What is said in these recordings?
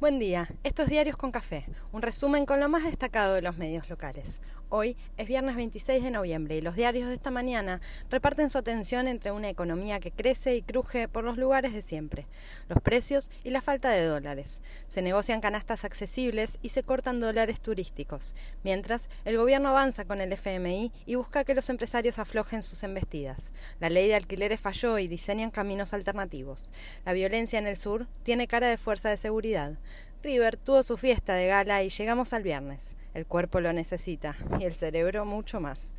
Buen día, estos Diarios con Café, un resumen con lo más destacado de los medios locales. Hoy es viernes 26 de noviembre y los diarios de esta mañana reparten su atención entre una economía que crece y cruje por los lugares de siempre, los precios y la falta de dólares. Se negocian canastas accesibles y se cortan dólares turísticos, mientras el gobierno avanza con el FMI y busca que los empresarios aflojen sus embestidas. La ley de alquileres falló y diseñan caminos alternativos. La violencia en el sur tiene cara de fuerza de seguridad. River tuvo su fiesta de gala y llegamos al viernes. El cuerpo lo necesita y el cerebro mucho más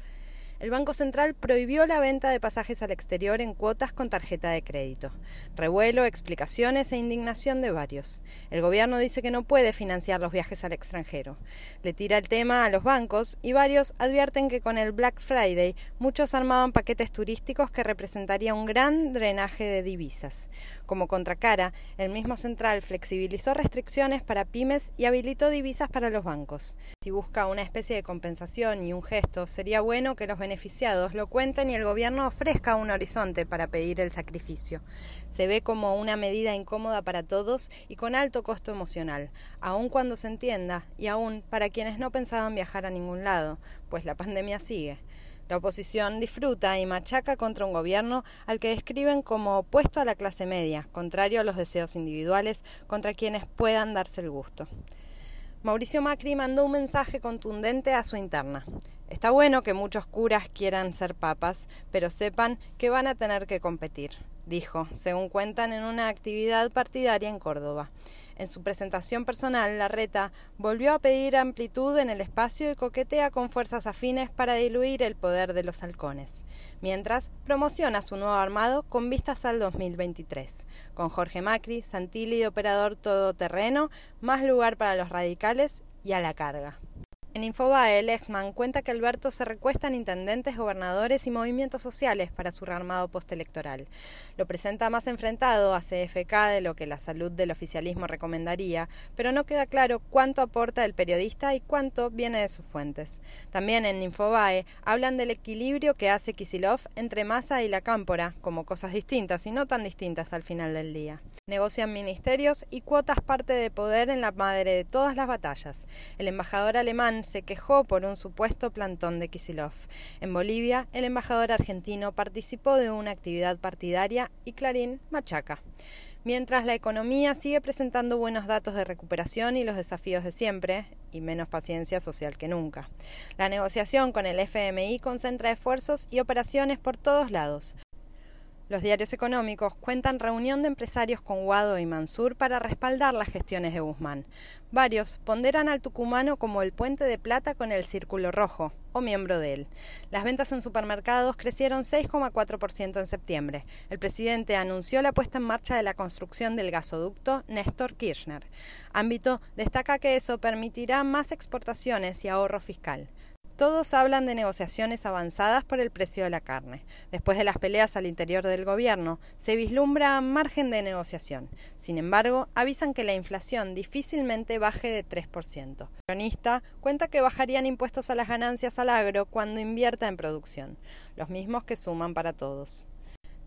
el Banco Central prohibió la venta de pasajes al exterior en cuotas con tarjeta de crédito. Revuelo, explicaciones e indignación de varios. El gobierno dice que no puede financiar los viajes al extranjero. Le tira el tema a los bancos y varios advierten que con el Black Friday muchos armaban paquetes turísticos que representaría un gran drenaje de divisas. Como contracara, el mismo central flexibilizó restricciones para pymes y habilitó divisas para los bancos. Si busca una especie de compensación y un gesto, sería bueno que los beneficiados lo cuenten y el gobierno ofrezca un horizonte para pedir el sacrificio. Se ve como una medida incómoda para todos y con alto costo emocional, aun cuando se entienda y aun para quienes no pensaban viajar a ningún lado, pues la pandemia sigue. La oposición disfruta y machaca contra un gobierno al que describen como opuesto a la clase media, contrario a los deseos individuales, contra quienes puedan darse el gusto. Mauricio Macri mandó un mensaje contundente a su interna. Está bueno que muchos curas quieran ser papas, pero sepan que van a tener que competir, dijo, según cuentan en una actividad partidaria en Córdoba. En su presentación personal, Larreta volvió a pedir amplitud en el espacio y coquetea con fuerzas afines para diluir el poder de los halcones, mientras promociona su nuevo armado con vistas al 2023, con Jorge Macri, Santilli de operador todoterreno, más lugar para los radicales y a la carga. En Infobae, Lechman cuenta que Alberto se recuesta en intendentes, gobernadores y movimientos sociales para su rearmado postelectoral. Lo presenta más enfrentado a CFK de lo que la salud del oficialismo recomendaría, pero no queda claro cuánto aporta el periodista y cuánto viene de sus fuentes. También en Infobae hablan del equilibrio que hace Kisilov entre Massa y la Cámpora, como cosas distintas y no tan distintas al final del día. Negocian ministerios y cuotas parte de poder en la madre de todas las batallas. El embajador alemán se quejó por un supuesto plantón de Kisilov. En Bolivia, el embajador argentino participó de una actividad partidaria y Clarín machaca. Mientras la economía sigue presentando buenos datos de recuperación y los desafíos de siempre, y menos paciencia social que nunca. La negociación con el FMI concentra esfuerzos y operaciones por todos lados. Los diarios económicos cuentan reunión de empresarios con Guado y Mansur para respaldar las gestiones de Guzmán. Varios ponderan al tucumano como el puente de plata con el círculo rojo, o miembro de él. Las ventas en supermercados crecieron 6,4% en septiembre. El presidente anunció la puesta en marcha de la construcción del gasoducto Néstor Kirchner. Ámbito destaca que eso permitirá más exportaciones y ahorro fiscal. Todos hablan de negociaciones avanzadas por el precio de la carne. Después de las peleas al interior del gobierno, se vislumbra margen de negociación. Sin embargo, avisan que la inflación difícilmente baje de 3%. El cronista cuenta que bajarían impuestos a las ganancias al agro cuando invierta en producción, los mismos que suman para todos.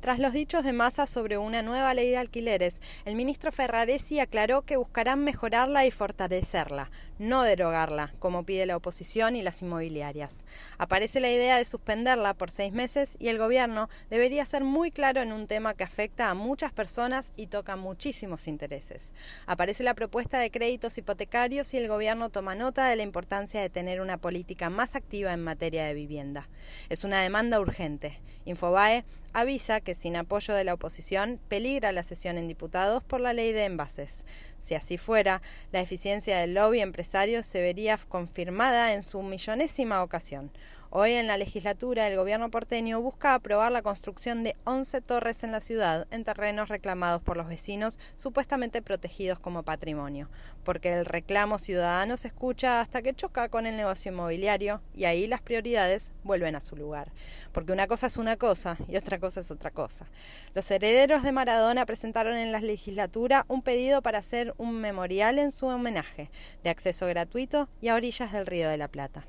Tras los dichos de Massa sobre una nueva ley de alquileres, el ministro Ferraresi aclaró que buscarán mejorarla y fortalecerla, no derogarla, como pide la oposición y las inmobiliarias. Aparece la idea de suspenderla por seis meses y el gobierno debería ser muy claro en un tema que afecta a muchas personas y toca muchísimos intereses. Aparece la propuesta de créditos hipotecarios y el gobierno toma nota de la importancia de tener una política más activa en materia de vivienda. Es una demanda urgente. Infobae avisa que sin apoyo de la oposición peligra la sesión en diputados por la ley de envases. Si así fuera, la eficiencia del lobby empresario se vería confirmada en su millonésima ocasión. Hoy en la legislatura el gobierno porteño busca aprobar la construcción de 11 torres en la ciudad en terrenos reclamados por los vecinos supuestamente protegidos como patrimonio, porque el reclamo ciudadano se escucha hasta que choca con el negocio inmobiliario y ahí las prioridades vuelven a su lugar, porque una cosa es una cosa y otra cosa es otra cosa. Los herederos de Maradona presentaron en la legislatura un pedido para hacer un memorial en su homenaje, de acceso gratuito y a orillas del Río de la Plata.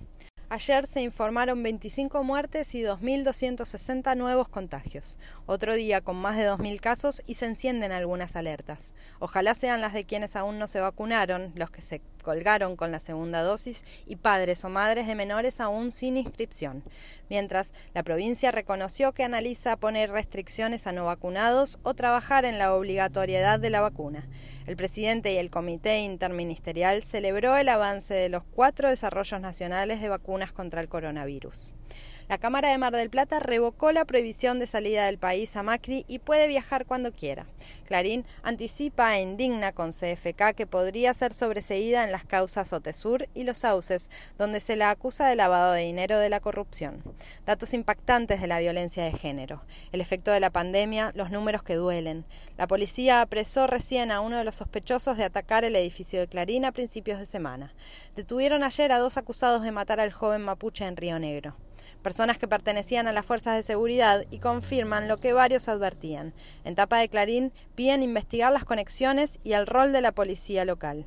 Ayer se informaron 25 muertes y 2.260 nuevos contagios. Otro día con más de 2.000 casos y se encienden algunas alertas. Ojalá sean las de quienes aún no se vacunaron, los que se colgaron con la segunda dosis y padres o madres de menores aún sin inscripción. Mientras, la provincia reconoció que analiza poner restricciones a no vacunados o trabajar en la obligatoriedad de la vacuna. El presidente y el comité interministerial celebró el avance de los cuatro desarrollos nacionales de vacunas contra el coronavirus. La Cámara de Mar del Plata revocó la prohibición de salida del país a Macri y puede viajar cuando quiera. Clarín anticipa e indigna con CFK que podría ser sobreseída en las causas Otesur y Los Sauces, donde se la acusa de lavado de dinero de la corrupción. Datos impactantes de la violencia de género. El efecto de la pandemia, los números que duelen. La policía apresó recién a uno de los sospechosos de atacar el edificio de Clarín a principios de semana. Detuvieron ayer a dos acusados de matar al joven mapuche en Río Negro personas que pertenecían a las fuerzas de seguridad y confirman lo que varios advertían. En tapa de Clarín piden investigar las conexiones y el rol de la policía local.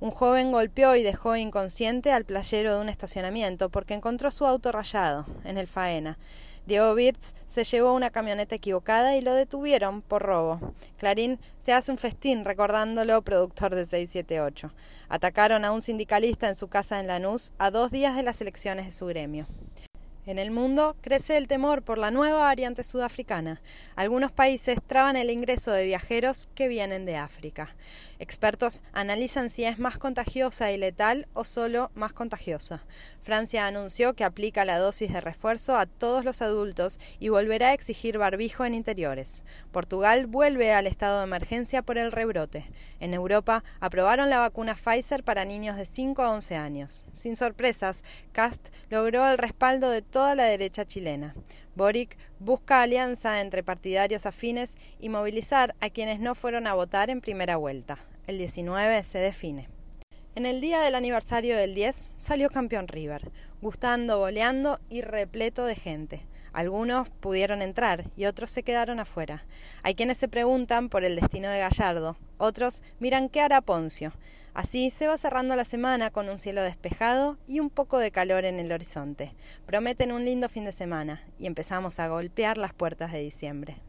Un joven golpeó y dejó inconsciente al playero de un estacionamiento porque encontró su auto rayado en el Faena. Diego Birz se llevó una camioneta equivocada y lo detuvieron por robo. Clarín se hace un festín recordándolo productor de 678. Atacaron a un sindicalista en su casa en Lanús a dos días de las elecciones de su gremio. En el mundo crece el temor por la nueva variante sudafricana. Algunos países traban el ingreso de viajeros que vienen de África. Expertos analizan si es más contagiosa y letal o solo más contagiosa. Francia anunció que aplica la dosis de refuerzo a todos los adultos y volverá a exigir barbijo en interiores. Portugal vuelve al estado de emergencia por el rebrote. En Europa aprobaron la vacuna Pfizer para niños de 5 a 11 años. Sin sorpresas, Cast logró el respaldo de toda la derecha chilena. Boric busca alianza entre partidarios afines y movilizar a quienes no fueron a votar en primera vuelta. El 19 se define. En el día del aniversario del 10 salió campeón River, gustando, goleando y repleto de gente. Algunos pudieron entrar y otros se quedaron afuera. Hay quienes se preguntan por el destino de Gallardo, otros miran qué hará Poncio. Así se va cerrando la semana con un cielo despejado y un poco de calor en el horizonte. Prometen un lindo fin de semana y empezamos a golpear las puertas de diciembre.